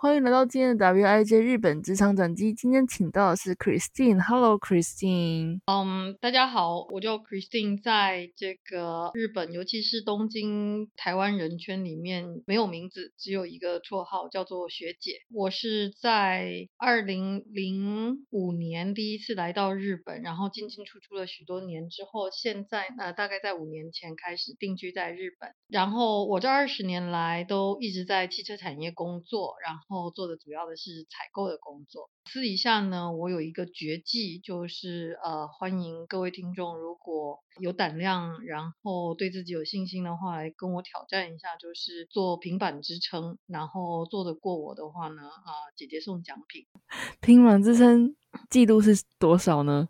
欢迎来到今天的 WIJ 日本职场转机。今天请到的是 Christine。Hello，Christine。嗯，大家好，我叫 Christine，在这个日本，尤其是东京台湾人圈里面没有名字，只有一个绰号叫做学姐。我是在二零零五年第一次来到日本，然后进进出出了许多年之后，现在呃大概在五年前开始定居在日本。然后我这二十年来都一直在汽车产业工作，然后。后做的主要的是采购的工作。私底下呢，我有一个绝技，就是呃，欢迎各位听众，如果有胆量，然后对自己有信心的话，来跟我挑战一下，就是做平板支撑，然后做得过我的话呢，啊，姐姐送奖品。平板支撑记录是多少呢？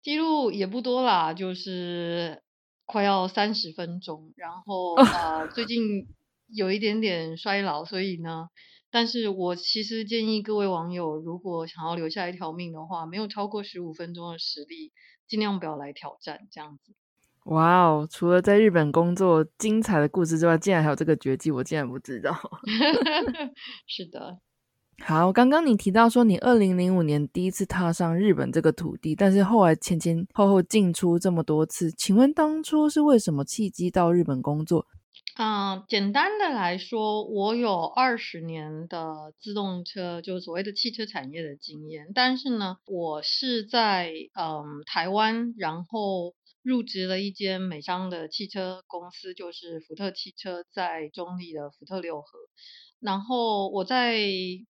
记录也不多啦，就是快要三十分钟。然后啊，最近有一点点衰老，所以呢。但是我其实建议各位网友，如果想要留下一条命的话，没有超过十五分钟的实力，尽量不要来挑战这样子。哇哦，除了在日本工作精彩的故事之外，竟然还有这个绝技，我竟然不知道。是的。好，刚刚你提到说你二零零五年第一次踏上日本这个土地，但是后来前前后后进出这么多次，请问当初是为什么契机到日本工作？嗯，简单的来说，我有二十年的自动车，就是所谓的汽车产业的经验。但是呢，我是在嗯台湾，然后入职了一间美商的汽车公司，就是福特汽车，在中立的福特六合。然后我在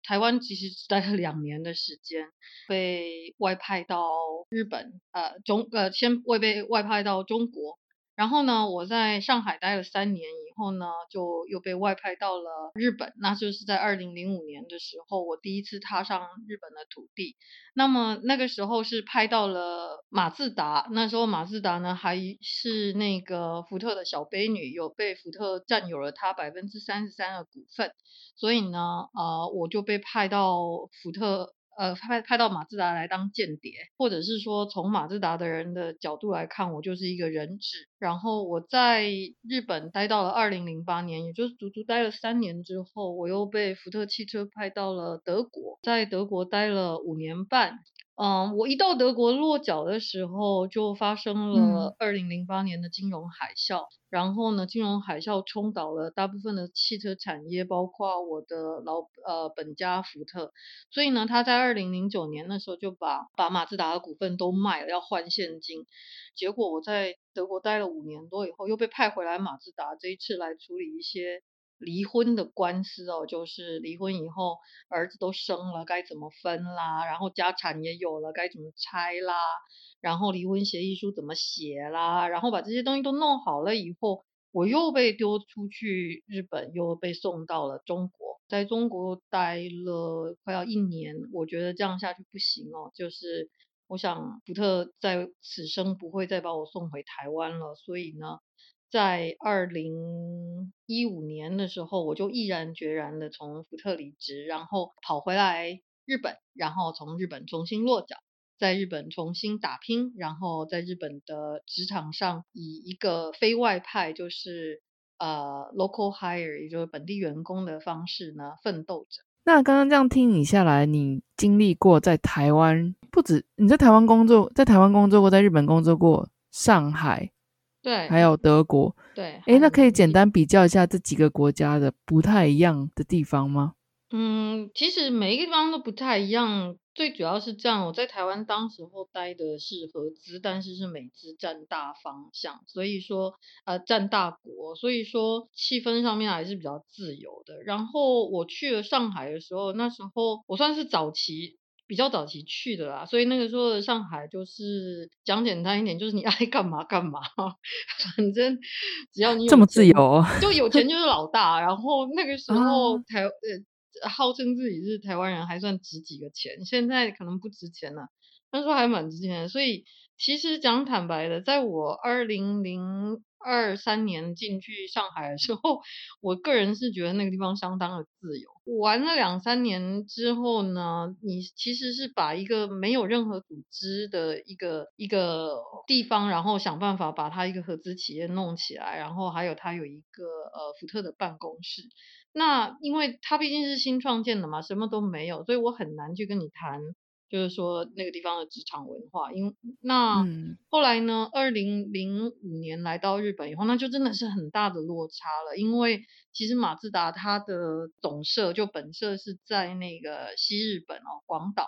台湾其实只待了两年的时间，被外派到日本，呃中呃先会被外派到中国。然后呢，我在上海待了三年以后呢，就又被外派到了日本。那就是在二零零五年的时候，我第一次踏上日本的土地。那么那个时候是拍到了马自达，那时候马自达呢还是那个福特的小 bé 女，有被福特占有了它百分之三十三的股份。所以呢，呃，我就被派到福特。呃，派派到马自达来当间谍，或者是说从马自达的人的角度来看，我就是一个人质。然后我在日本待到了二零零八年，也就是足足待了三年之后，我又被福特汽车派到了德国，在德国待了五年半。嗯，我一到德国落脚的时候，就发生了二零零八年的金融海啸。然后呢，金融海啸冲倒了大部分的汽车产业，包括我的老呃本家福特。所以呢，他在二零零九年的时候就把把马自达的股份都卖了，要换现金。结果我在德国待了五年多以后，又被派回来马自达，这一次来处理一些。离婚的官司哦，就是离婚以后儿子都生了，该怎么分啦？然后家产也有了，该怎么拆啦？然后离婚协议书怎么写啦？然后把这些东西都弄好了以后，我又被丢出去日本，又被送到了中国，在中国待了快要一年。我觉得这样下去不行哦，就是我想福特在此生不会再把我送回台湾了，所以呢。在二零一五年的时候，我就毅然决然的从福特离职，然后跑回来日本，然后从日本重新落脚，在日本重新打拼，然后在日本的职场上以一个非外派，就是呃 local hire，也就是本地员工的方式呢奋斗着。那刚刚这样听你下来，你经历过在台湾，不止你在台湾工作，在台湾工作过，在日本工作过，上海。对，还有德国。对，哎，那可以简单比较一下这几个国家的不太一样的地方吗？嗯，其实每一个地方都不太一样，最主要是这样。我在台湾当时候待的是合资，但是是美资占大方向，所以说呃占大国，所以说气氛上面还是比较自由的。然后我去了上海的时候，那时候我算是早期。比较早期去的啦，所以那个时候的上海就是讲简单一点，就是你 爱干嘛干嘛，反正只要你这么自由，就有钱 就是老大。然后那个时候台呃号称自己是台湾人，还算值几个钱，现在可能不值钱了。那时候还蛮值钱的，所以其实讲坦白的，在我二零零二三年进去上海的时候，我个人是觉得那个地方相当的自由。玩了两三年之后呢，你其实是把一个没有任何组织的一个一个地方，然后想办法把它一个合资企业弄起来，然后还有它有一个呃福特的办公室。那因为它毕竟是新创建的嘛，什么都没有，所以我很难去跟你谈。就是说那个地方的职场文化，因那后来呢，二零零五年来到日本以后，那就真的是很大的落差了。因为其实马自达它的总社就本社是在那个西日本哦，广岛，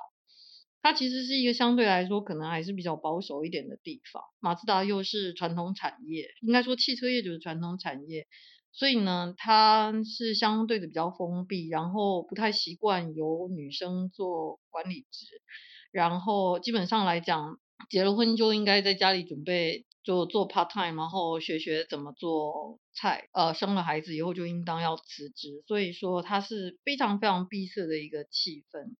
它其实是一个相对来说可能还是比较保守一点的地方。马自达又是传统产业，应该说汽车业就是传统产业。所以呢，他是相对的比较封闭，然后不太习惯由女生做管理职，然后基本上来讲，结了婚就应该在家里准备就做 part time，然后学学怎么做菜，呃，生了孩子以后就应当要辞职，所以说它是非常非常闭塞的一个气氛。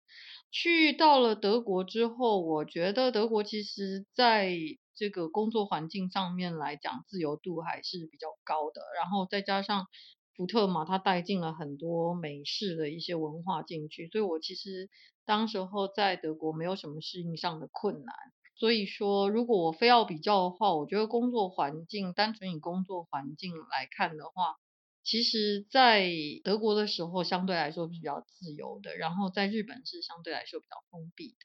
去到了德国之后，我觉得德国其实在。这个工作环境上面来讲，自由度还是比较高的。然后再加上福特嘛，它带进了很多美式的一些文化进去，所以我其实当时候在德国没有什么适应上的困难。所以说，如果我非要比较的话，我觉得工作环境，单纯以工作环境来看的话，其实在德国的时候相对来说比较自由的，然后在日本是相对来说比较封闭的。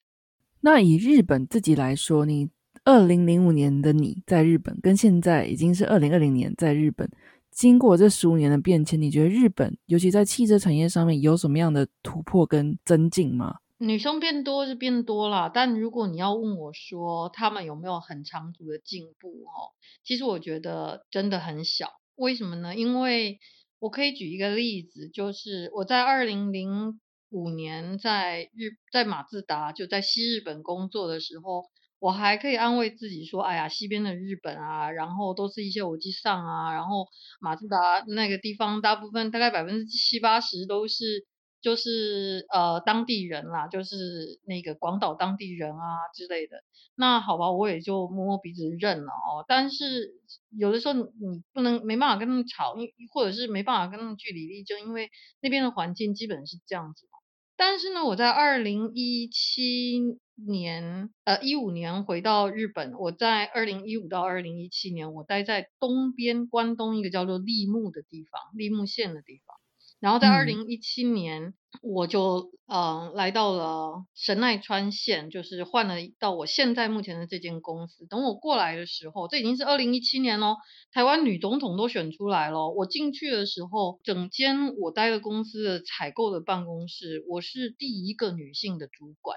那以日本自己来说，你？二零零五年的你在日本，跟现在已经是二零二零年在日本，经过这十五年的变迁，你觉得日本，尤其在汽车产业上面有什么样的突破跟增进吗？女生变多是变多了，但如果你要问我说他们有没有很长足的进步，哦，其实我觉得真的很小。为什么呢？因为我可以举一个例子，就是我在二零零五年在日在马自达就在西日本工作的时候。我还可以安慰自己说，哎呀，西边的日本啊，然后都是一些偶机上啊，然后马自达那个地方，大部分大概百分之七八十都是就是呃当地人啦，就是那个广岛当地人啊之类的。那好吧，我也就摸摸鼻子认了哦。但是有的时候你不能没办法跟他们吵，或者是没办法跟他们据理力争，因为那边的环境基本是这样子。但是呢，我在二零一七年，呃，一五年回到日本。我在二零一五到二零一七年，我待在东边关东一个叫做立木的地方，立木县的地方。然后在二零一七年，我就呃来到了神奈川县，就是换了到我现在目前的这间公司。等我过来的时候，这已经是二零一七年喽，台湾女总统都选出来了。我进去的时候，整间我待的公司的采购的办公室，我是第一个女性的主管。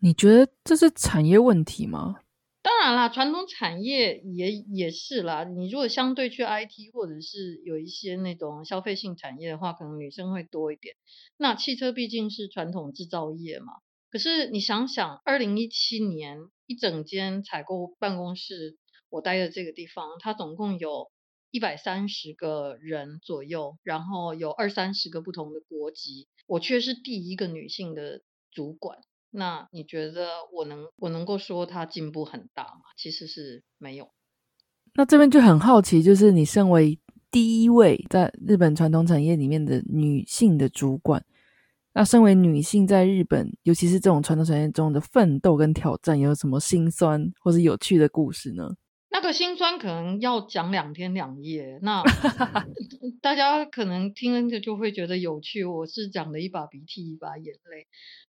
你觉得这是产业问题吗？当然啦，传统产业也也是啦。你如果相对去 IT 或者是有一些那种消费性产业的话，可能女生会多一点。那汽车毕竟是传统制造业嘛。可是你想想，二零一七年一整间采购办公室，我待的这个地方，它总共有一百三十个人左右，然后有二三十个不同的国籍，我却是第一个女性的主管。那你觉得我能我能够说他进步很大吗？其实是没有。那这边就很好奇，就是你身为第一位在日本传统产业里面的女性的主管，那身为女性在日本，尤其是这种传统产业中的奋斗跟挑战，有什么心酸或是有趣的故事呢？那个心酸可能要讲两天两夜，那 大家可能听着就会觉得有趣。我是讲了一把鼻涕一把眼泪。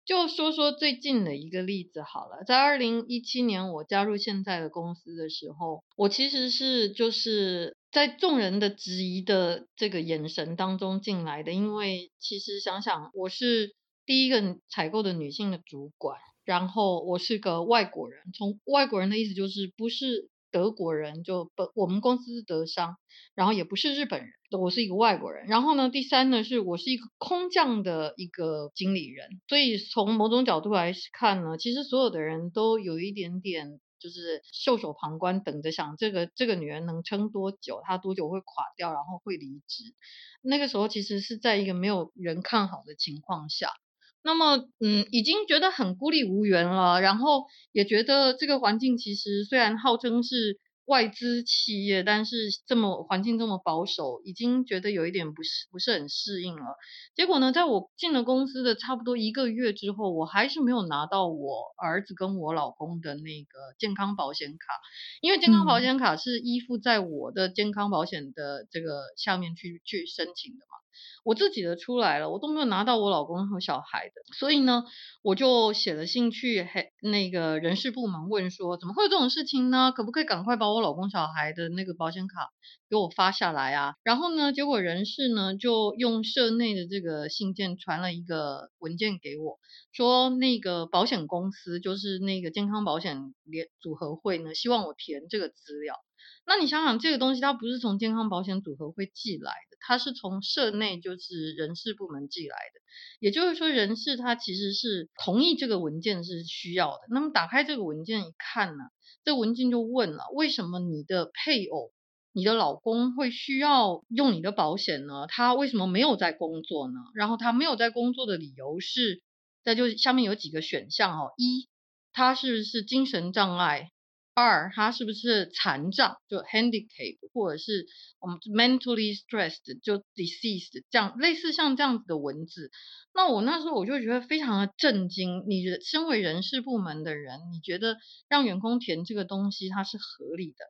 就说说最近的一个例子好了，在二零一七年我加入现在的公司的时候，我其实是就是在众人的质疑的这个眼神当中进来的，因为其实想想我是第一个采购的女性的主管，然后我是个外国人，从外国人的意思就是不是。德国人就本，我们公司德商，然后也不是日本人，我是一个外国人。然后呢，第三呢，是我是一个空降的一个经理人，所以从某种角度来看呢，其实所有的人都有一点点就是袖手旁观，等着想这个这个女人能撑多久，她多久会垮掉，然后会离职。那个时候其实是在一个没有人看好的情况下，那么嗯，已经觉得很孤立无援了，然后也觉得这个环境其实虽然号称是。外资企业，但是这么环境这么保守，已经觉得有一点不是不是很适应了。结果呢，在我进了公司的差不多一个月之后，我还是没有拿到我儿子跟我老公的那个健康保险卡，因为健康保险卡是依附在我的健康保险的这个下面去去申请的嘛。我自己的出来了，我都没有拿到我老公和小孩的，所以呢，我就写了信去嘿那个人事部门问说，怎么会有这种事情呢？可不可以赶快把我老公小孩的那个保险卡给我发下来啊？然后呢，结果人事呢就用社内的这个信件传了一个文件给我，说那个保险公司就是那个健康保险联组合会呢，希望我填这个资料。那你想想，这个东西它不是从健康保险组合会寄来的，它是从社内就是人事部门寄来的。也就是说，人事他其实是同意这个文件是需要的。那么打开这个文件一看呢，这文件就问了：为什么你的配偶、你的老公会需要用你的保险呢？他为什么没有在工作呢？然后他没有在工作的理由是，在就下面有几个选项哦：一，他是不是精神障碍？二，他是不是残障，就 handicap，或者是我们 mentally stressed，就 deceased，这样类似像这样子的文字。那我那时候我就觉得非常的震惊。你身为人事部门的人，你觉得让员工填这个东西它是合理的？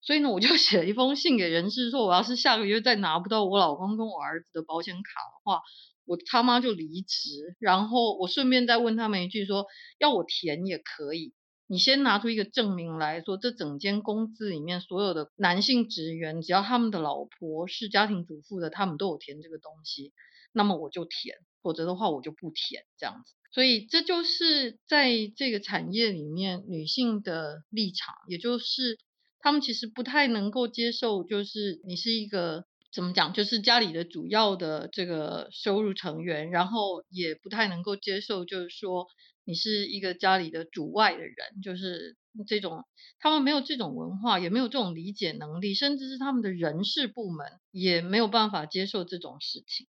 所以呢，我就 写了一封信给人事，说我要是下个月再拿不到我老公跟我儿子的保险卡的话，我他妈就离职。然后我顺便再问他们一句，说要我填也可以。你先拿出一个证明来说，这整间公司里面所有的男性职员，只要他们的老婆是家庭主妇的，他们都有填这个东西，那么我就填，否则的话我就不填，这样子。所以这就是在这个产业里面女性的立场，也就是他们其实不太能够接受，就是你是一个怎么讲，就是家里的主要的这个收入成员，然后也不太能够接受，就是说。你是一个家里的主外的人，就是这种，他们没有这种文化，也没有这种理解能力，甚至是他们的人事部门也没有办法接受这种事情。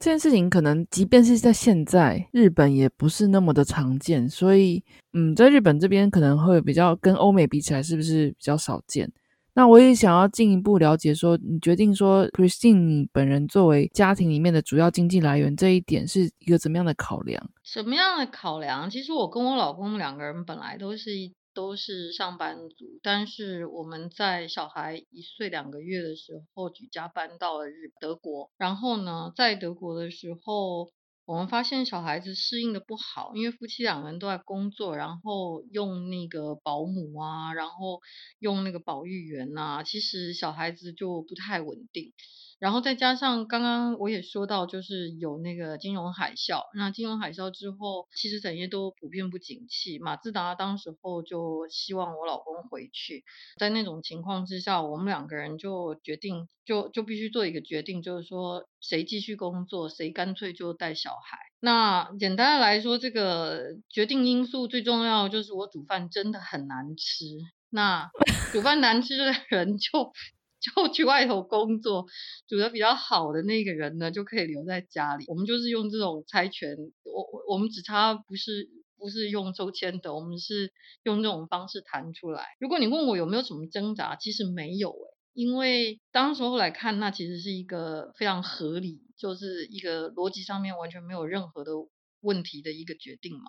这件事情可能即便是在现在，日本也不是那么的常见，所以，嗯，在日本这边可能会比较跟欧美比起来，是不是比较少见？那我也想要进一步了解，说你决定说，Christine，你本人作为家庭里面的主要经济来源，这一点是一个怎么样的考量？什么样的考量？其实我跟我老公两个人本来都是都是上班族，但是我们在小孩一岁两个月的时候举家搬到了日德国，然后呢，在德国的时候。我们发现小孩子适应的不好，因为夫妻两个人都在工作，然后用那个保姆啊，然后用那个保育员啊，其实小孩子就不太稳定。然后再加上刚刚我也说到，就是有那个金融海啸。那金融海啸之后，其实产业都普遍不景气。马自达当时候就希望我老公回去，在那种情况之下，我们两个人就决定，就就必须做一个决定，就是说谁继续工作，谁干脆就带小孩。那简单的来说，这个决定因素最重要就是我煮饭真的很难吃。那煮饭难吃的人就。就去外头工作，煮的比较好的那个人呢，就可以留在家里。我们就是用这种猜拳，我我我们只差不是不是用抽签的，我们是用这种方式谈出来。如果你问我有没有什么挣扎，其实没有诶，因为当时候来看，那其实是一个非常合理，就是一个逻辑上面完全没有任何的问题的一个决定嘛。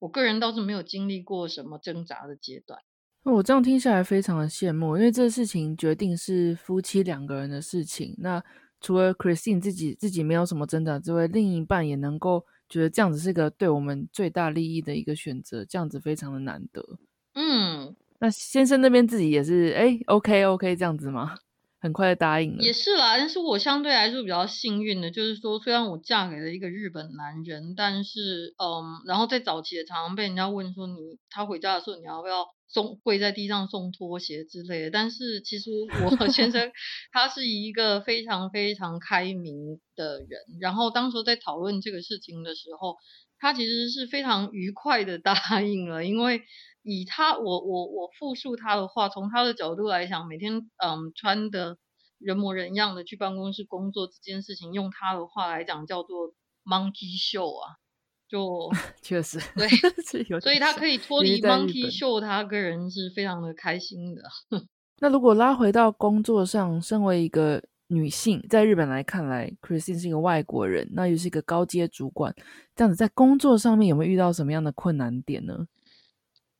我个人倒是没有经历过什么挣扎的阶段。我这样听下来非常的羡慕，因为这事情决定是夫妻两个人的事情。那除了 Christine 自己自己没有什么挣扎之外，另一半也能够觉得这样子是个对我们最大利益的一个选择，这样子非常的难得。嗯，那先生那边自己也是哎，OK OK 这样子吗？很快答应了，也是啦。但是我相对来说比较幸运的，就是说，虽然我嫁给了一个日本男人，但是，嗯，然后在早期也常常被人家问说，你他回家的时候，你要不要送跪在地上送拖鞋之类的。但是其实 我先生他是一个非常非常开明的人，然后当时在讨论这个事情的时候，他其实是非常愉快的答应了，因为以他我我我复述他的话，从他的角度来讲，每天嗯穿的人模人样的去办公室工作这件事情，用他的话来讲叫做 monkey show 啊。就 确实对，所以他可以脱离 Monkey Show，他个人是非常的开心的。那如果拉回到工作上，身为一个女性，在日本来看来，Christine 是一个外国人，那又是一个高阶主管，这样子在工作上面有没有遇到什么样的困难点呢？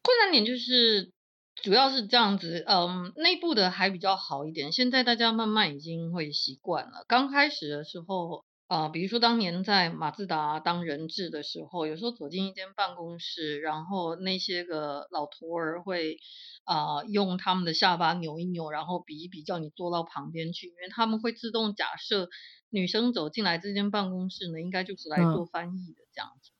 困难点就是主要是这样子，嗯，内部的还比较好一点，现在大家慢慢已经会习惯了。刚开始的时候。啊，比如说当年在马自达当人质的时候，有时候走进一间办公室，然后那些个老头儿会啊用他们的下巴扭一扭，然后比一比，叫你坐到旁边去，因为他们会自动假设女生走进来这间办公室呢，应该就是来做翻译的这样子。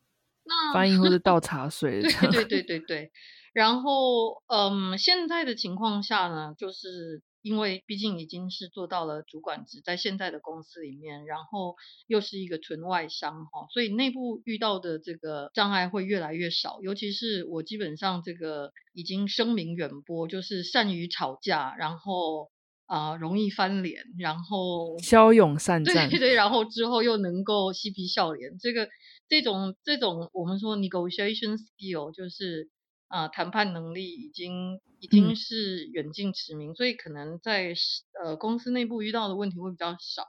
那翻译或者倒 茶水。对 对对对对。然后嗯，现在的情况下呢，就是。因为毕竟已经是做到了主管职，在现在的公司里面，然后又是一个纯外商哈，所以内部遇到的这个障碍会越来越少。尤其是我基本上这个已经声名远播，就是善于吵架，然后啊容易翻脸，然后骁勇善 战，对对，然后之后又能够嬉皮笑脸，这个这种这种我们说 negotiation skill 就是。啊，谈判能力已经已经是远近驰名，所以可能在呃公司内部遇到的问题会比较少。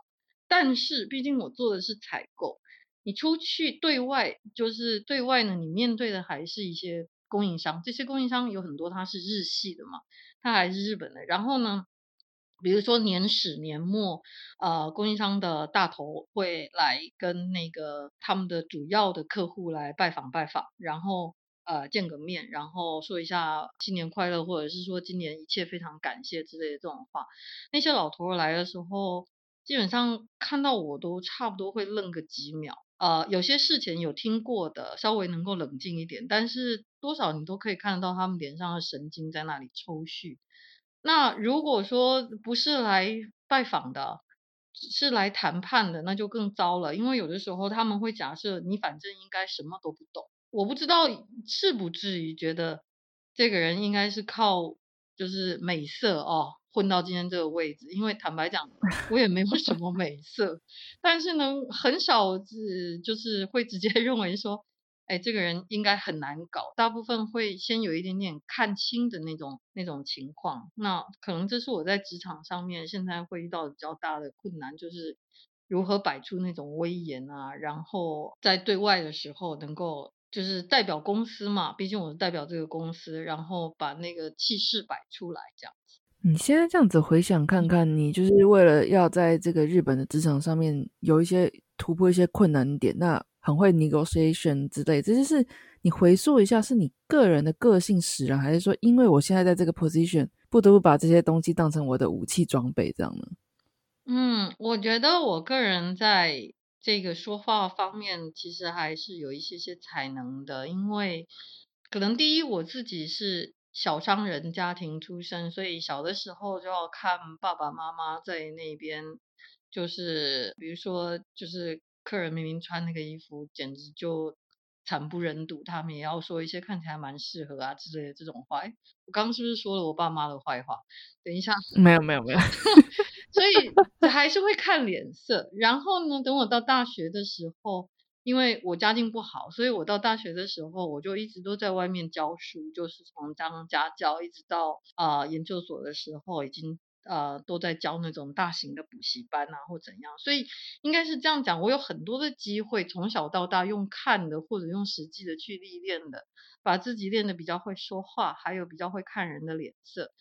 但是毕竟我做的是采购，你出去对外就是对外呢，你面对的还是一些供应商，这些供应商有很多他是日系的嘛，他还是日本的。然后呢，比如说年始年末，呃，供应商的大头会来跟那个他们的主要的客户来拜访拜访，然后。呃，见个面，然后说一下新年快乐，或者是说今年一切非常感谢之类的这种话。那些老头来的时候，基本上看到我都差不多会愣个几秒。呃，有些事情有听过的，稍微能够冷静一点，但是多少你都可以看得到他们脸上的神经在那里抽搐。那如果说不是来拜访的，是来谈判的，那就更糟了，因为有的时候他们会假设你反正应该什么都不懂。我不知道是不至于觉得这个人应该是靠就是美色哦混到今天这个位置，因为坦白讲我也没有什么美色，但是呢很少是就是会直接 认为说，哎这个人应该很难搞，大部分会先有一点点看清的那种那种情况，那可能这是我在职场上面现在会遇到比较大的困难，就是如何摆出那种威严啊，然后在对外的时候能够。就是代表公司嘛，毕竟我是代表这个公司，然后把那个气势摆出来这样子。你现在这样子回想看看，你就是为了要在这个日本的职场上面有一些突破一些困难点，那很会 negotiation 之类，这就是你回溯一下，是你个人的个性使然，还是说因为我现在在这个 position 不得不把这些东西当成我的武器装备这样呢？嗯，我觉得我个人在。这个说话方面其实还是有一些些才能的，因为可能第一我自己是小商人家庭出身，所以小的时候就要看爸爸妈妈在那边，就是比如说就是客人明明穿那个衣服简直就惨不忍睹，他们也要说一些看起来蛮适合啊之类的这种话。我刚刚是不是说了我爸妈的坏话？等一下，没有没有没有。所以还是会看脸色。然后呢，等我到大学的时候，因为我家境不好，所以我到大学的时候，我就一直都在外面教书，就是从当家教一直到啊研究所的时候，已经呃都在教那种大型的补习班啊或怎样。所以应该是这样讲，我有很多的机会，从小到大用看的或者用实际的去历练的，把自己练得比较会说话，还有比较会看人的脸色。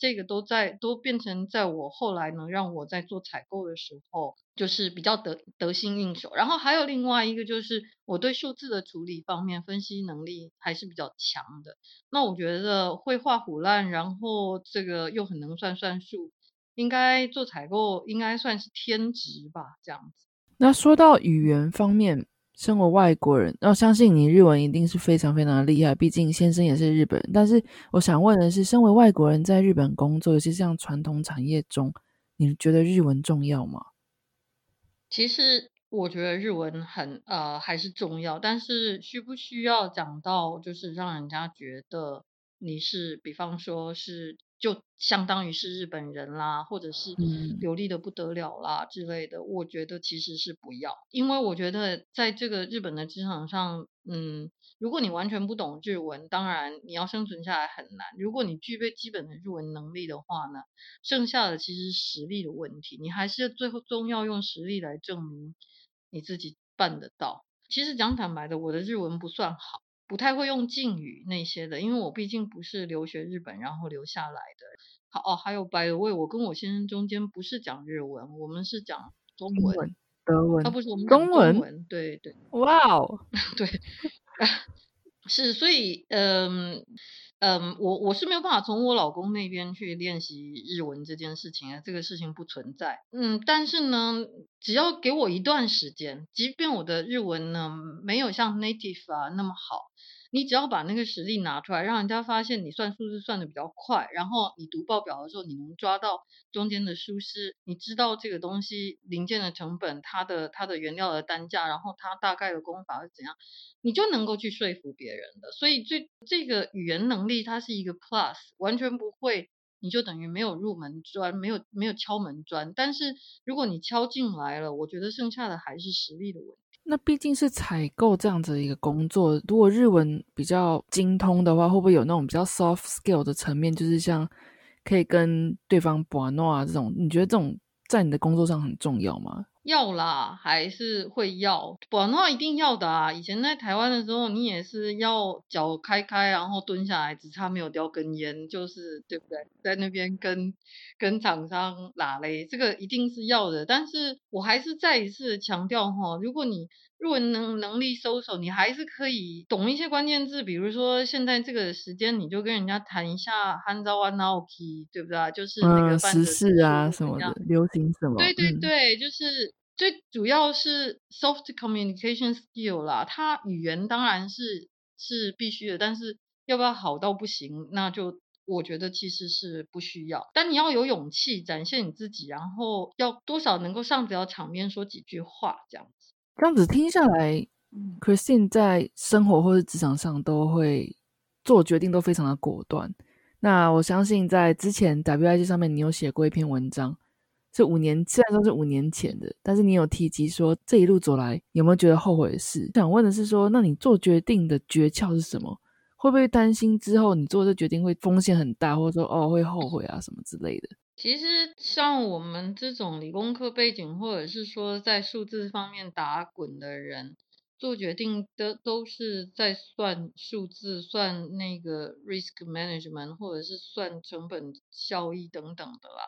这个都在都变成在我后来能让我在做采购的时候，就是比较得得心应手。然后还有另外一个就是我对数字的处理方面分析能力还是比较强的。那我觉得会画虎烂，然后这个又很能算算数，应该做采购应该算是天职吧，这样子。那说到语言方面。身为外国人，那我相信你日文一定是非常非常的厉害，毕竟先生也是日本人。但是我想问的是，身为外国人在日本工作，尤其像传统产业中，你觉得日文重要吗？其实我觉得日文很呃还是重要，但是需不需要讲到就是让人家觉得你是，比方说是。就相当于是日本人啦，或者是流利的不得了啦之类的。我觉得其实是不要，因为我觉得在这个日本的职场上，嗯，如果你完全不懂日文，当然你要生存下来很难。如果你具备基本的日文能力的话呢，剩下的其实是实力的问题，你还是最后终要用实力来证明你自己办得到。其实讲坦白的，我的日文不算好。不太会用敬语那些的，因为我毕竟不是留学日本然后留下来的。好哦，还有 By the way，我跟我先生中间不是讲日文，我们是讲中文、德文。他不是我们中文，对对。哇哦，对，是，所以嗯。嗯，我我是没有办法从我老公那边去练习日文这件事情啊，这个事情不存在。嗯，但是呢，只要给我一段时间，即便我的日文呢没有像 native 啊那么好。你只要把那个实力拿出来，让人家发现你算数字算的比较快，然后你读报表的时候，你能抓到中间的疏失，你知道这个东西零件的成本，它的它的原料的单价，然后它大概的工法是怎样，你就能够去说服别人的。所以最这个语言能力它是一个 plus，完全不会，你就等于没有入门砖，没有没有敲门砖。但是如果你敲进来了，我觉得剩下的还是实力的问题。那毕竟是采购这样子的一个工作，如果日文比较精通的话，会不会有那种比较 soft skill 的层面，就是像可以跟对方玩诺啊这种？你觉得这种在你的工作上很重要吗？要啦，还是会要，不然的话一定要的啊。以前在台湾的时候，你也是要脚开开，然后蹲下来，只差没有叼根烟，就是对不对？在那边跟跟厂商拉嘞，这个一定是要的。但是我还是再一次强调哈，如果你日文能能力收手，你还是可以懂一些关键字，比如说现在这个时间，你就跟人家谈一下 hanzawa naoki，对不对？就是那个时事啊什么的，流行什么？对对对，就是。最主要是 soft communication skill 啦，它语言当然是是必须的，但是要不要好到不行，那就我觉得其实是不需要。但你要有勇气展现你自己，然后要多少能够上得了场面说几句话这样子。这样子听下来，Christine 在生活或者职场上都会做决定都非常的果断。那我相信在之前 WIG 上面你有写过一篇文章。是五年，虽然说是五年前的，但是你有提及说这一路走来有没有觉得后悔的事？想问的是说，那你做决定的诀窍是什么？会不会担心之后你做这决定会风险很大，或者说哦会后悔啊什么之类的？其实像我们这种理工科背景，或者是说在数字方面打滚的人，做决定的都是在算数字、算那个 risk management，或者是算成本效益等等的啦。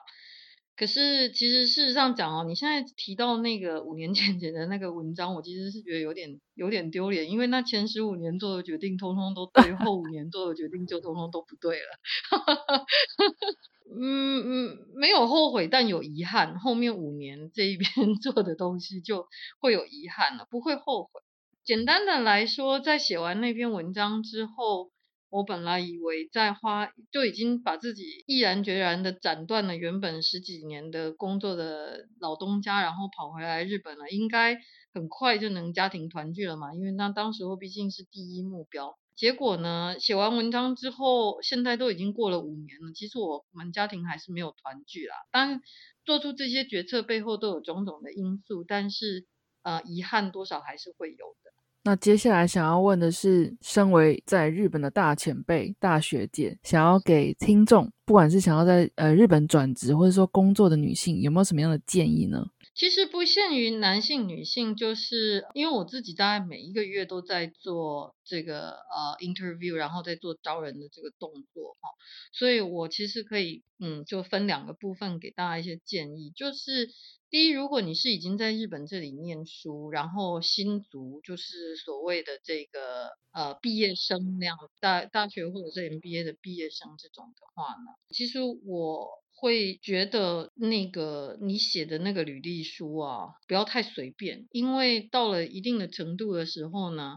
可是，其实事实上讲哦，你现在提到那个五年前写的那个文章，我其实是觉得有点有点丢脸，因为那前十五年做的决定通通都对，后五年做的决定就通通都不对了。嗯嗯，没有后悔，但有遗憾。后面五年这一边 做的东西就会有遗憾了，不会后悔。简单的来说，在写完那篇文章之后。我本来以为在花就已经把自己毅然决然的斩断了原本十几年的工作的老东家，然后跑回来日本了，应该很快就能家庭团聚了嘛？因为那当时候毕竟是第一目标。结果呢，写完文章之后，现在都已经过了五年了，其实我们家庭还是没有团聚啦。当，做出这些决策背后都有种种的因素，但是呃，遗憾多少还是会有的。那接下来想要问的是，身为在日本的大前辈、大学姐，想要给听众，不管是想要在呃日本转职或者说工作的女性，有没有什么样的建议呢？其实不限于男性、女性，就是因为我自己大概每一个月都在做这个呃 interview，然后在做招人的这个动作哈，所以我其实可以嗯，就分两个部分给大家一些建议，就是第一，如果你是已经在日本这里念书，然后新族就是所谓的这个呃毕业生那样大大学或者是 MBA 的毕业生这种的话呢，其实我。会觉得那个你写的那个履历书啊，不要太随便，因为到了一定的程度的时候呢。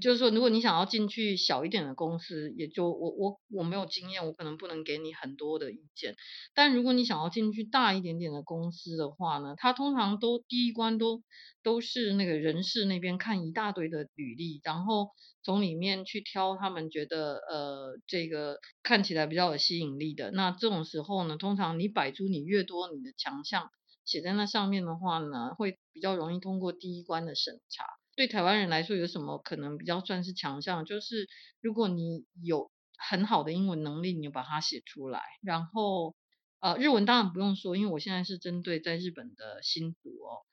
就是说，如果你想要进去小一点的公司，也就我我我没有经验，我可能不能给你很多的意见。但如果你想要进去大一点点的公司的话呢，他通常都第一关都都是那个人事那边看一大堆的履历，然后从里面去挑他们觉得呃这个看起来比较有吸引力的。那这种时候呢，通常你摆出你越多你的强项写在那上面的话呢，会比较容易通过第一关的审查。对台湾人来说，有什么可能比较算是强项？就是如果你有很好的英文能力，你就把它写出来。然后，呃，日文当然不用说，因为我现在是针对在日本的新读哦，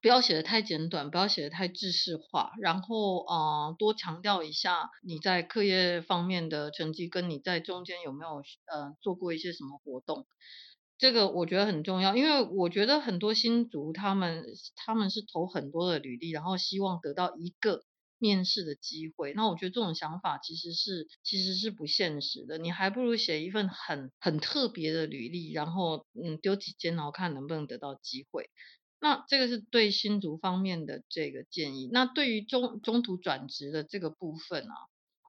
不要写的太简短，不要写的太制式化。然后，呃，多强调一下你在课业方面的成绩，跟你在中间有没有呃做过一些什么活动。这个我觉得很重要，因为我觉得很多新族他们他们是投很多的履历，然后希望得到一个面试的机会。那我觉得这种想法其实是其实是不现实的。你还不如写一份很很特别的履历，然后嗯丢几间，然后看能不能得到机会。那这个是对新族方面的这个建议。那对于中中途转职的这个部分啊。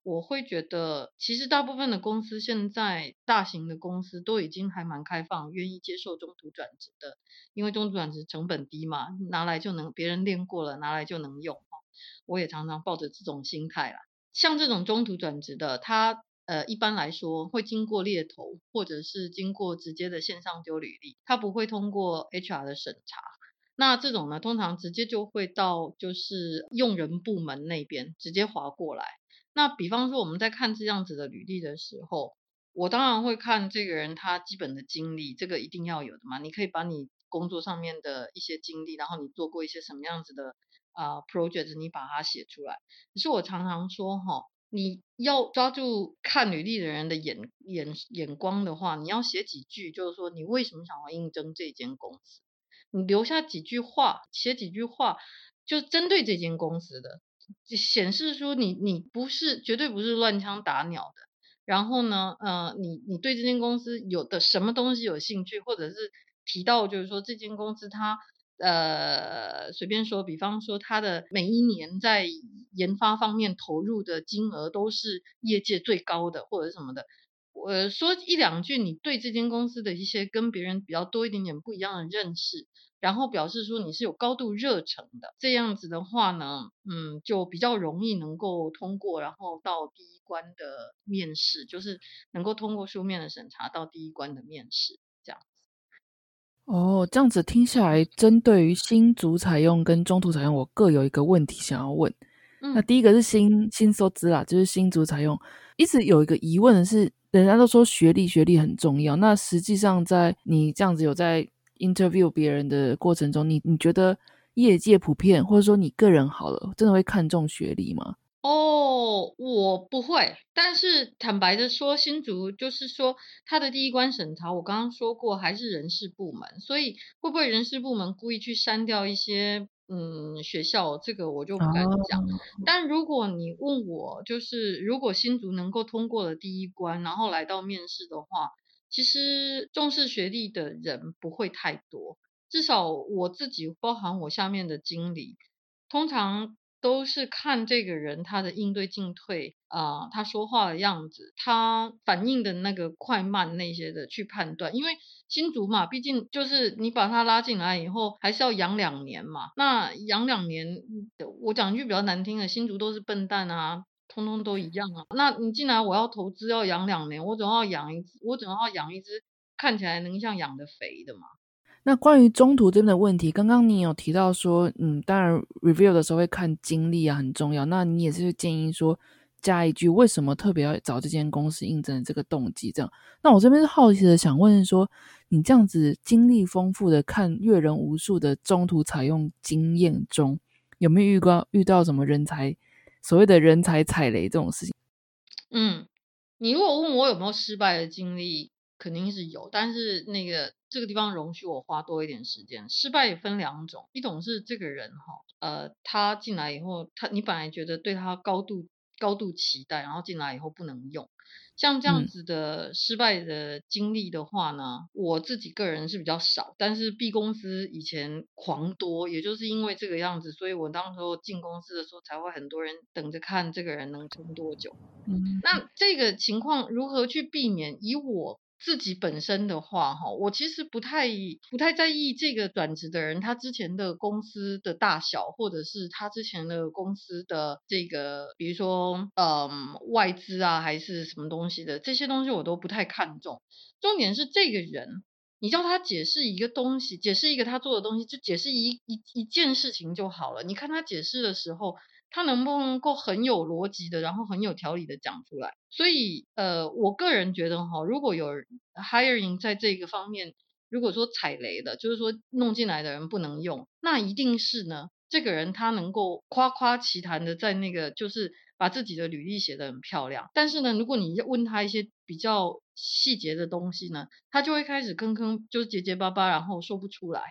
我会觉得，其实大部分的公司现在大型的公司都已经还蛮开放，愿意接受中途转职的，因为中途转职成本低嘛，拿来就能别人练过了，拿来就能用。我也常常抱着这种心态啦。像这种中途转职的，他呃一般来说会经过猎头，或者是经过直接的线上丢履历，他不会通过 HR 的审查。那这种呢，通常直接就会到就是用人部门那边直接划过来。那比方说我们在看这样子的履历的时候，我当然会看这个人他基本的经历，这个一定要有的嘛。你可以把你工作上面的一些经历，然后你做过一些什么样子的啊 project，你把它写出来。可是我常常说哈，你要抓住看履历的人的眼眼眼光的话，你要写几句，就是说你为什么想要应征这间公司，你留下几句话，写几句话，就针对这间公司的。显示出你你不是绝对不是乱枪打鸟的，然后呢，呃，你你对这间公司有的什么东西有兴趣，或者是提到就是说这间公司它呃随便说，比方说它的每一年在研发方面投入的金额都是业界最高的，或者什么的，我说一两句你对这间公司的一些跟别人比较多一点点不一样的认识。然后表示说你是有高度热忱的，这样子的话呢，嗯，就比较容易能够通过，然后到第一关的面试，就是能够通过书面的审查到第一关的面试，这样子。哦，这样子听下来，针对于新族采用跟中途采用，我各有一个问题想要问。那第一个是新新收资啦，就是新族采用，一直有一个疑问的是，人家都说学历学历很重要，那实际上在你这样子有在。interview 别人的过程中，你你觉得业界普遍，或者说你个人好了，真的会看重学历吗？哦，我不会。但是坦白的说，新竹就是说，他的第一关审查，我刚刚说过，还是人事部门，所以会不会人事部门故意去删掉一些嗯学校，这个我就不敢讲。但如果你问我，就是如果新竹能够通过了第一关，然后来到面试的话。其实重视学历的人不会太多，至少我自己，包含我下面的经理，通常都是看这个人他的应对进退啊，他说话的样子，他反应的那个快慢那些的去判断。因为新竹嘛，毕竟就是你把他拉进来以后，还是要养两年嘛。那养两年，我讲句比较难听的，新竹都是笨蛋啊。通通都一样啊！那你进来，我要投资要养两年，我总要养一只，我总要养一只看起来能像养的肥的嘛。那关于中途这边的问题，刚刚你有提到说，嗯，当然 review 的时候会看经历啊，很重要。那你也是建议说加一句，为什么特别要找这间公司应征的这个动机？这样，那我这边是好奇的想问说，你这样子经历丰富的看阅人无数的中途采用经验中，有没有遇过遇到什么人才？所谓的人才踩雷这种事情，嗯，你如果问我有没有失败的经历，肯定是有，但是那个这个地方容许我花多一点时间。失败也分两种，一种是这个人哈，呃，他进来以后，他你本来觉得对他高度高度期待，然后进来以后不能用。像这样子的失败的经历的话呢，我自己个人是比较少，但是 B 公司以前狂多，也就是因为这个样子，所以我当时候进公司的时候才会很多人等着看这个人能撑多久。嗯，那这个情况如何去避免？以我。自己本身的话，哈，我其实不太不太在意这个转职的人他之前的公司的大小，或者是他之前的公司的这个，比如说，嗯，外资啊，还是什么东西的，这些东西我都不太看重。重点是这个人，你叫他解释一个东西，解释一个他做的东西，就解释一一一件事情就好了。你看他解释的时候。他能不能够很有逻辑的，然后很有条理的讲出来？所以，呃，我个人觉得哈，如果有 hiring 在这个方面，如果说踩雷的，就是说弄进来的人不能用，那一定是呢，这个人他能够夸夸其谈的在那个，就是把自己的履历写得很漂亮。但是呢，如果你问他一些比较细节的东西呢，他就会开始吭吭，就是结结巴巴，然后说不出来。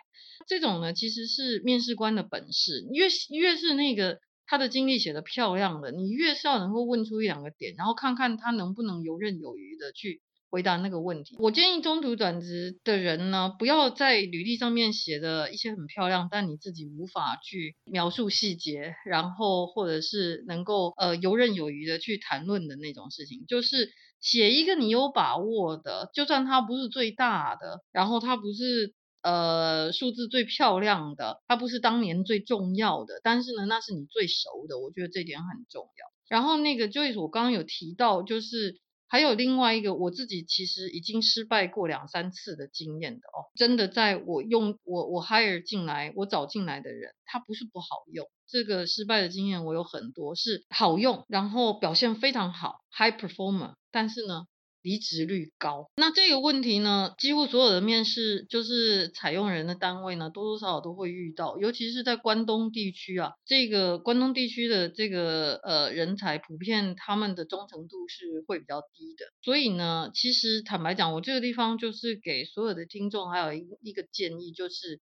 这种呢，其实是面试官的本事，越越是那个。他的经历写的漂亮了，你越是要能够问出一两个点，然后看看他能不能游刃有余的去回答那个问题。我建议中途转职的人呢，不要在履历上面写的一些很漂亮，但你自己无法去描述细节，然后或者是能够呃游刃有余的去谈论的那种事情，就是写一个你有把握的，就算它不是最大的，然后它不是。呃，数字最漂亮的，它不是当年最重要的，但是呢，那是你最熟的，我觉得这点很重要。然后那个就是我刚刚有提到，就是还有另外一个，我自己其实已经失败过两三次的经验的哦，真的在我用我我 hire 进来，我找进来的人，他不是不好用，这个失败的经验我有很多是好用，然后表现非常好，high performer，但是呢。离职率高，那这个问题呢，几乎所有的面试就是采用人的单位呢，多多少少都会遇到，尤其是在关东地区啊，这个关东地区的这个呃人才普遍他们的忠诚度是会比较低的，所以呢，其实坦白讲，我这个地方就是给所有的听众还有一一个建议，就是。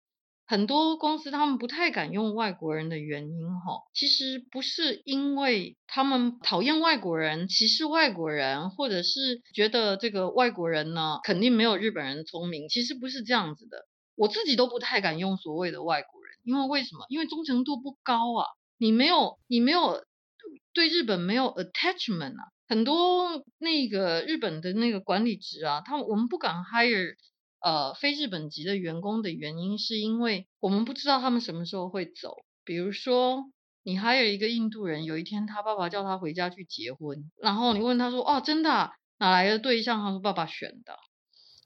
很多公司他们不太敢用外国人的原因，哈，其实不是因为他们讨厌外国人、歧视外国人，或者是觉得这个外国人呢肯定没有日本人聪明，其实不是这样子的。我自己都不太敢用所谓的外国人，因为为什么？因为忠诚度不高啊，你没有你没有对日本没有 attachment 啊，很多那个日本的那个管理职啊，他们我们不敢 hire。呃，非日本籍的员工的原因，是因为我们不知道他们什么时候会走。比如说，你还有一个印度人，有一天他爸爸叫他回家去结婚，然后你问他说：“哦，真的？哪来的对象？”他说：“爸爸选的。”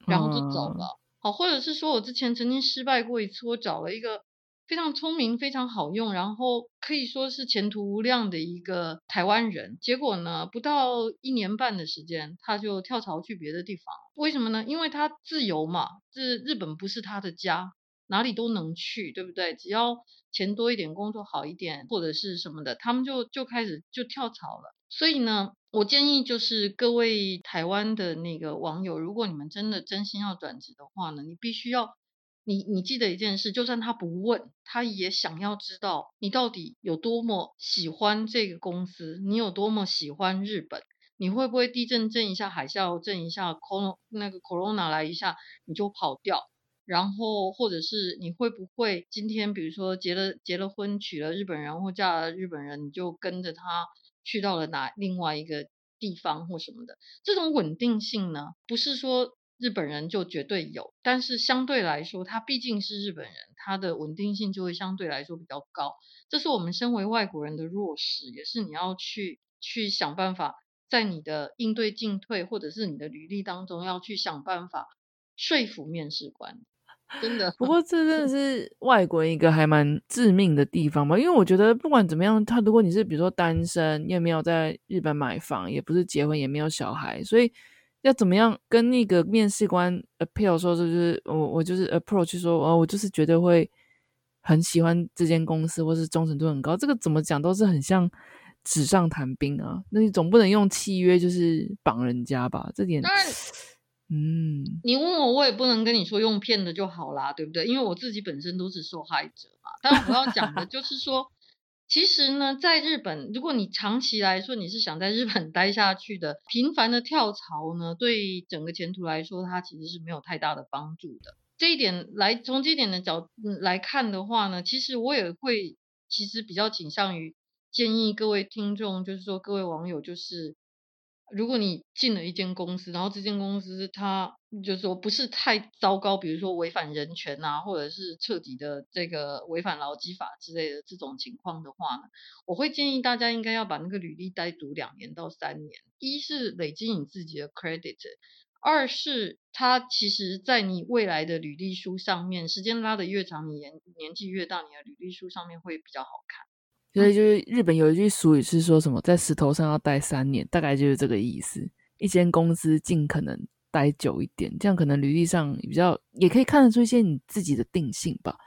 然后就走了。好，或者是说我之前曾经失败过一次，我找了一个。非常聪明，非常好用，然后可以说是前途无量的一个台湾人。结果呢，不到一年半的时间，他就跳槽去别的地方。为什么呢？因为他自由嘛，这日本不是他的家，哪里都能去，对不对？只要钱多一点，工作好一点，或者是什么的，他们就就开始就跳槽了。所以呢，我建议就是各位台湾的那个网友，如果你们真的真心要转职的话呢，你必须要。你你记得一件事，就算他不问，他也想要知道你到底有多么喜欢这个公司，你有多么喜欢日本，你会不会地震震一下，海啸震一下，cor 那个 corona 来一下你就跑掉，然后或者是你会不会今天比如说结了结了婚，娶了日本人或嫁了日本人，你就跟着他去到了哪另外一个地方或什么的，这种稳定性呢，不是说。日本人就绝对有，但是相对来说，他毕竟是日本人，他的稳定性就会相对来说比较高。这是我们身为外国人的弱势，也是你要去去想办法，在你的应对进退或者是你的履历当中，要去想办法说服面试官。真的，不过这真的是外国人一个还蛮致命的地方吧？因为我觉得不管怎么样，他如果你是比如说单身，你也没有在日本买房，也不是结婚，也没有小孩，所以。要怎么样跟那个面试官 appeal 说，就是我我就是 approach 说，哦，我就是绝对会很喜欢这间公司，或是忠诚度很高。这个怎么讲都是很像纸上谈兵啊。那你总不能用契约就是绑人家吧？这点，嗯，你问我，我也不能跟你说用骗的就好啦，对不对？因为我自己本身都是受害者嘛。但我要讲的就是说。其实呢，在日本，如果你长期来说你是想在日本 待下去的，频繁的跳槽呢，对整个前途来说，它其实是没有太大的帮助的。这一点来从这一点的角来看的话呢，其实我也会，其实比较倾向于建议各位听众，就是说各位网友，就是。如果你进了一间公司，然后这间公司它就是说不是太糟糕，比如说违反人权啊，或者是彻底的这个违反劳基法之类的这种情况的话呢，我会建议大家应该要把那个履历待读两年到三年。一是累积你自己的 credit，二是它其实在你未来的履历书上面，时间拉得越长，你年年纪越大，你的履历书上面会比较好看。所以就是日本有一句俗语是说什么，在石头上要待三年，大概就是这个意思。一间公司尽可能待久一点，这样可能履历上比较也可以看得出一些你自己的定性吧。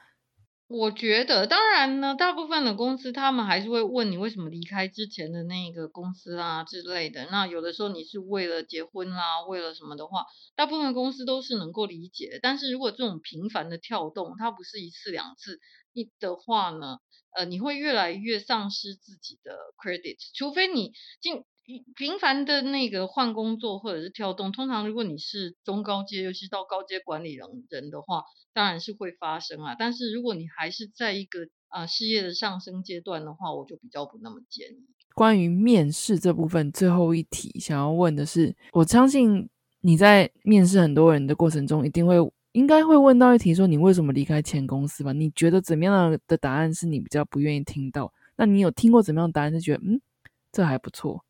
我觉得，当然呢，大部分的公司他们还是会问你为什么离开之前的那个公司啊之类的。那有的时候你是为了结婚啦，为了什么的话，大部分公司都是能够理解。但是如果这种频繁的跳动，它不是一次两次一的话呢？呃，你会越来越丧失自己的 credit，除非你进频繁的那个换工作或者是跳动。通常如果你是中高阶，尤其到高阶管理人人的话，当然是会发生啊。但是如果你还是在一个啊事业的上升阶段的话，我就比较不那么建议。关于面试这部分，最后一题想要问的是，我相信你在面试很多人的过程中，一定会。应该会问到一题，说你为什么离开前公司吧？你觉得怎么样的答案是你比较不愿意听到？那你有听过怎么样的答案是觉得嗯，这还不错？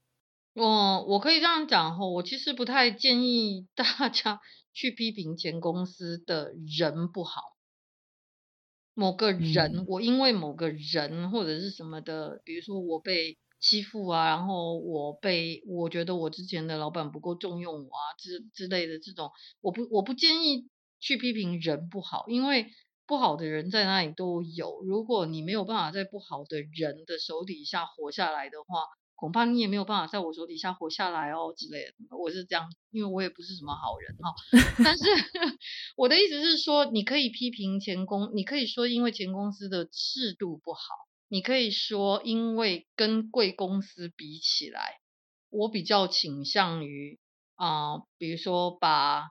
我我可以这样讲吼，我其实不太建议大家 去批评前公司的人不好，某个人，我因为某个人或者是什么的，比如说我被欺负啊，然后我被我觉得我之前的老板不够重用我啊之之类的这种，我不我不建议。去批评人不好，因为不好的人在哪里都有。如果你没有办法在不好的人的手底下活下来的话，恐怕你也没有办法在我手底下活下来哦之类的。我是这样，因为我也不是什么好人哈。但是我的意思是说，你可以批评前公，你可以说因为前公司的制度不好，你可以说因为跟贵公司比起来，我比较倾向于啊，比如说把。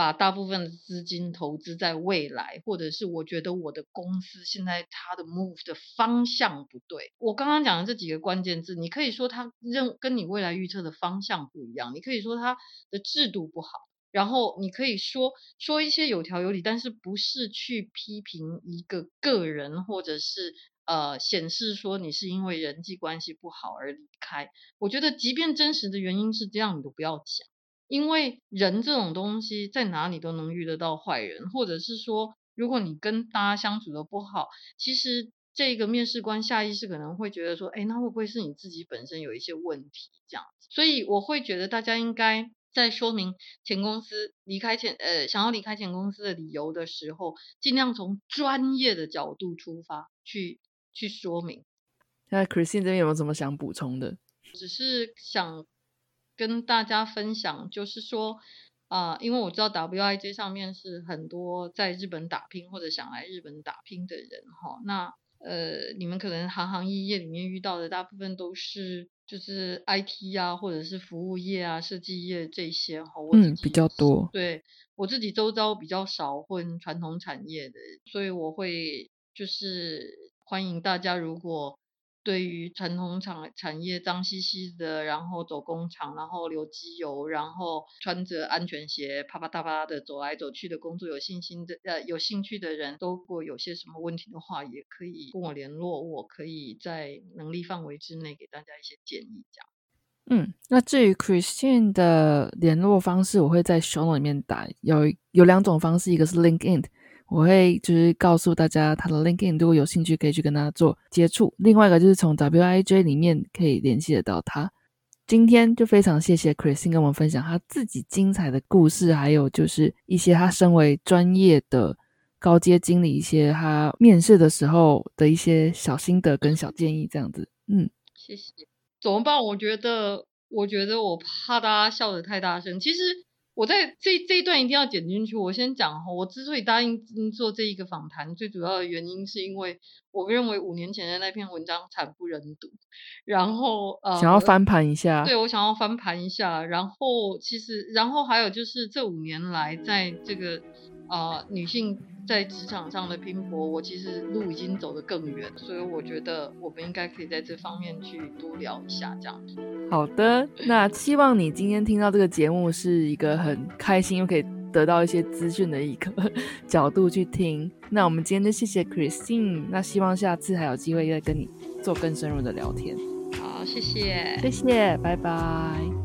把大部分的资金投资在未来，或者是我觉得我的公司现在它的 move 的方向不对。我刚刚讲的这几个关键字，你可以说它认跟你未来预测的方向不一样，你可以说它的制度不好，然后你可以说说一些有条有理，但是不是去批评一个个人，或者是呃显示说你是因为人际关系不好而离开。我觉得即便真实的原因是这样，你都不要讲。因为人这种东西在哪里都能遇得到坏人，或者是说，如果你跟大家相处的不好，其实这个面试官下意识可能会觉得说，哎，那会不会是你自己本身有一些问题这样子？所以我会觉得大家应该在说明前公司离开前，呃，想要离开前公司的理由的时候，尽量从专业的角度出发去去说明。那 Christine 这边有没有什么想补充的？只是想。跟大家分享，就是说，啊，因为我知道 WIJ 上面是很多在日本打拼或者想来日本打拼的人哈，那呃，你们可能行行业业里面遇到的大部分都是就是 IT 啊，或者是服务业啊、设计业这些哈，嗯，比较多。对我自己周遭比较少混传统产业的，所以我会就是欢迎大家如果。对于传统厂产业脏兮兮的，然后走工厂，然后流机油，然后穿着安全鞋啪啪嗒啪的走来走去的工作，有信心的呃有兴趣的人，都如果有些什么问题的话，也可以跟我联络，我可以在能力范围之内给大家一些建议。这样。嗯，那至于 Christian 的联络方式，我会在 show 里面打，有有两种方式，一个是 LinkedIn。我会就是告诉大家他的 LinkedIn，如果有兴趣可以去跟他做接触。另外一个就是从 WIJ 里面可以联系得到他。今天就非常谢谢 Christine 跟我们分享他自己精彩的故事，还有就是一些他身为专业的高阶经理一些他面试的时候的一些小心得跟小建议，这样子。嗯，谢谢。怎么办？我觉得，我觉得我怕大家笑得太大声。其实。我在这这一段一定要剪进去。我先讲哈，我之所以答应做这一个访谈，最主要的原因是因为我认为五年前的那篇文章惨不忍睹，然后呃，想要翻盘一下，对我想要翻盘一下，然后其实，然后还有就是这五年来在这个呃女性在职场上的拼搏，我其实路已经走得更远，所以我觉得我们应该可以在这方面去多聊一下，这样子。好的，那希望你今天听到这个节目是一个很开心又可以。得到一些资讯的一个 角度去听，那我们今天就谢谢 Christine，那希望下次还有机会再跟你做更深入的聊天。好，谢谢，谢谢，拜拜。